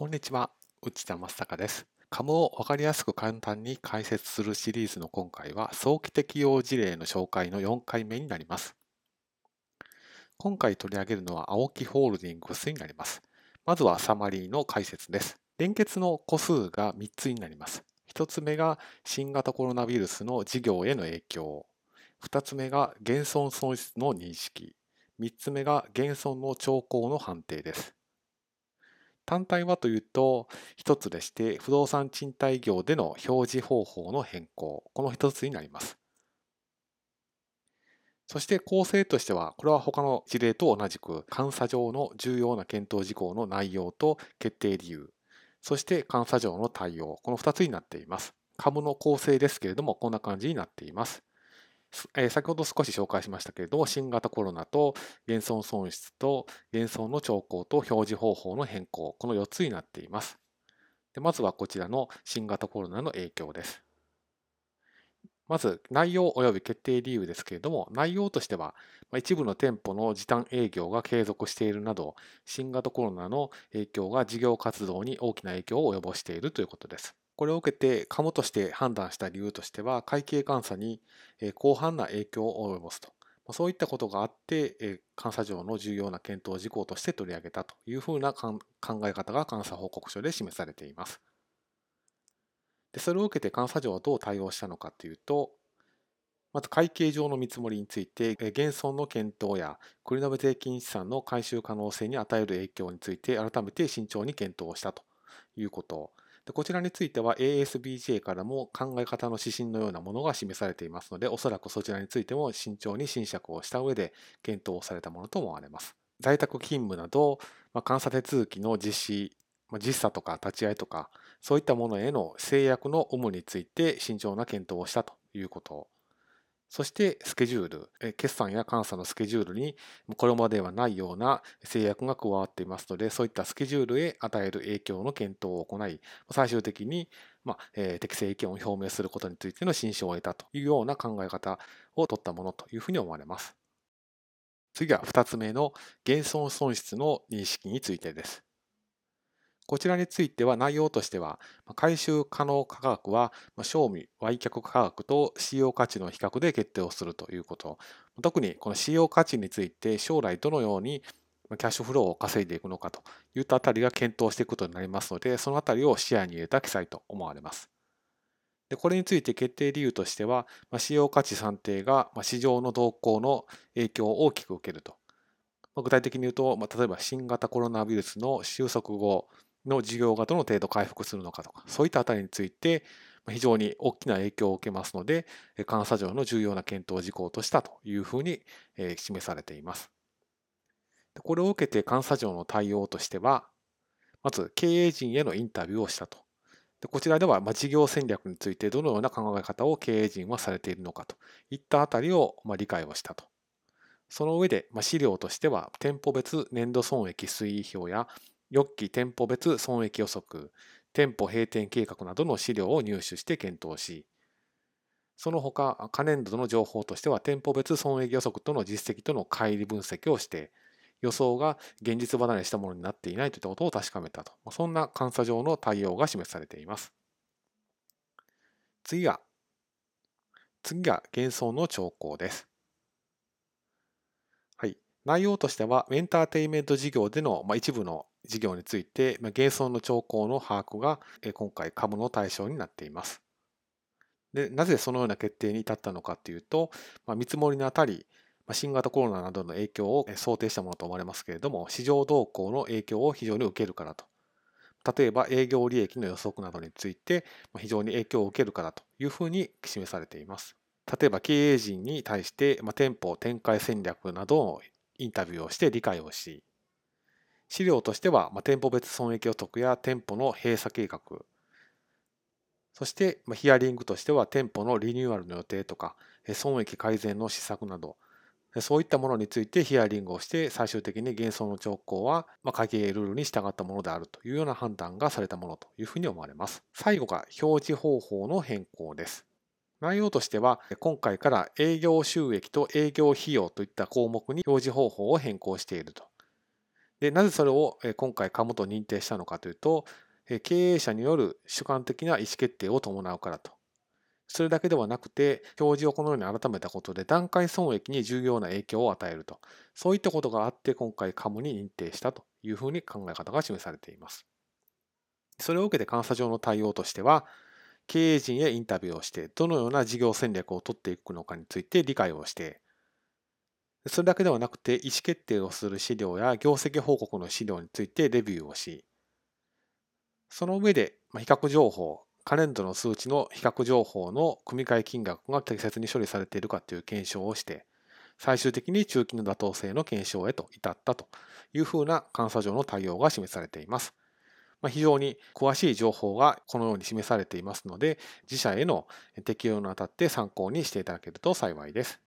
こんにちは、内田正孝です。株を分かりやすく簡単に解説するシリーズの今回は、早期適用事例の紹介の4回目になります。今回取り上げるのは、青木ホールディングスになります。まずはサマリーの解説です。連結の個数が3つになります。1つ目が新型コロナウイルスの事業への影響。2つ目が減損損失の認識。3つ目が減損の兆候の判定です。単体はというと、一つでして、不動産賃貸業での表示方法の変更、この一つになります。そして構成としては、これは他の事例と同じく、監査上の重要な検討事項の内容と決定理由、そして監査上の対応、この2つになっています。株の構成ですけれども、こんな感じになっています。えー、先ほど少し紹介しましたけれども、新型コロナと減損損失と減損の兆候と表示方法の変更、この4つになっています。でまずはこちらの新型コロナの影響です。まず内容及び決定理由ですけれども、内容としては、一部の店舗の時短営業が継続しているなど、新型コロナの影響が事業活動に大きな影響を及ぼしているということです。これを受けて、カモとして判断した理由としては、会計監査に広範な影響を及ぼすと。そういったことがあって、監査上の重要な検討事項として取り上げたというふうな考え方が監査報告書で示されています。でそれを受けて監査上はどう対応したのかというと、まず会計上の見積もりについて、減損の検討や繰り延税金資産の回収可能性に与える影響について改めて慎重に検討したということ。でこちらについては ASBJ からも考え方の指針のようなものが示されていますので、おそらくそちらについても慎重に審釈をした上で検討されたものと思われます。在宅勤務など、まあ、監査手続きの実施、まあ、実査とか立ち会いとか、そういったものへの制約の有無について慎重な検討をしたということ。そしてスケジュール、決算や監査のスケジュールにこれまではないような制約が加わっていますので、そういったスケジュールへ与える影響の検討を行い、最終的に、まあえー、適正意見を表明することについての心証を得たというような考え方を取ったものというふうに思われます。次は2つ目の減損損失の認識についてです。こちらについては内容としては、回収可能価格は賞味売却価格と使用価値の比較で決定をするということ。特にこの使用価値について将来どのようにキャッシュフローを稼いでいくのかといったあたりが検討していくことになりますので、そのあたりを視野に入れた記載と思われます。でこれについて決定理由としては、使用価値算定が市場の動向の影響を大きく受けると。具体的に言うと、例えば新型コロナウイルスの収束後、の事業がどの程度回復するのかとか、そういったあたりについて、非常に大きな影響を受けますので、監査上の重要な検討事項としたというふうに示されています。これを受けて監査上の対応としては、まず経営陣へのインタビューをしたと。でこちらではま事業戦略についてどのような考え方を経営陣はされているのかといったあたりをま理解をしたと。その上でま資料としては店舗別年度損益推移表や翌期店舗別損益予測、店舗閉店計画などの資料を入手して検討し、その他、可年度の情報としては、店舗別損益予測との実績との乖離分析をして、予想が現実離れしたものになっていないといったことを確かめたと。そんな監査上の対応が示されています。次が、次が幻想の兆候です。はい。内容としては、エンターテインメント事業での一部の事業について、減損の兆候の把握が今回株の対象になっています。でなぜそのような決定に至ったのかというと、まあ、見積もりにあたり、まあ新型コロナなどの影響を想定したものと思われますけれども、市場動向の影響を非常に受けるからと。例えば営業利益の予測などについて非常に影響を受けるからというふうに示されています。例えば経営陣に対してまあ店舗展開戦略などのインタビューをして理解をし、資料としては、まあ、店舗別損益予測や店舗の閉鎖計画、そして、まあ、ヒアリングとしては店舗のリニューアルの予定とか、損益改善の施策など、そういったものについてヒアリングをして、最終的に減損の兆候は、まあ、会計ルールに従ったものであるというような判断がされたものというふうに思われます。最後が表示方法の変更です。内容としては、今回から営業収益と営業費用といった項目に表示方法を変更していると。でなぜそれを今回カムと認定したのかというと、経営者による主観的な意思決定を伴うからと。それだけではなくて、表示をこのように改めたことで段階損益に重要な影響を与えると。そういったことがあって今回カムに認定したというふうに考え方が示されています。それを受けて監査上の対応としては、経営陣へインタビューをして、どのような事業戦略を取っていくのかについて理解をして、それだけではなくて、意思決定をする資料や業績報告の資料についてレビューをし、その上で、比較情報、カレンダーの数値の比較情報の組み換え金額が適切に処理されているかという検証をして、最終的に中期の妥当性の検証へと至ったというふうな監査上の対応が示されています。まあ、非常に詳しい情報がこのように示されていますので、自社への適用にあたって参考にしていただけると幸いです。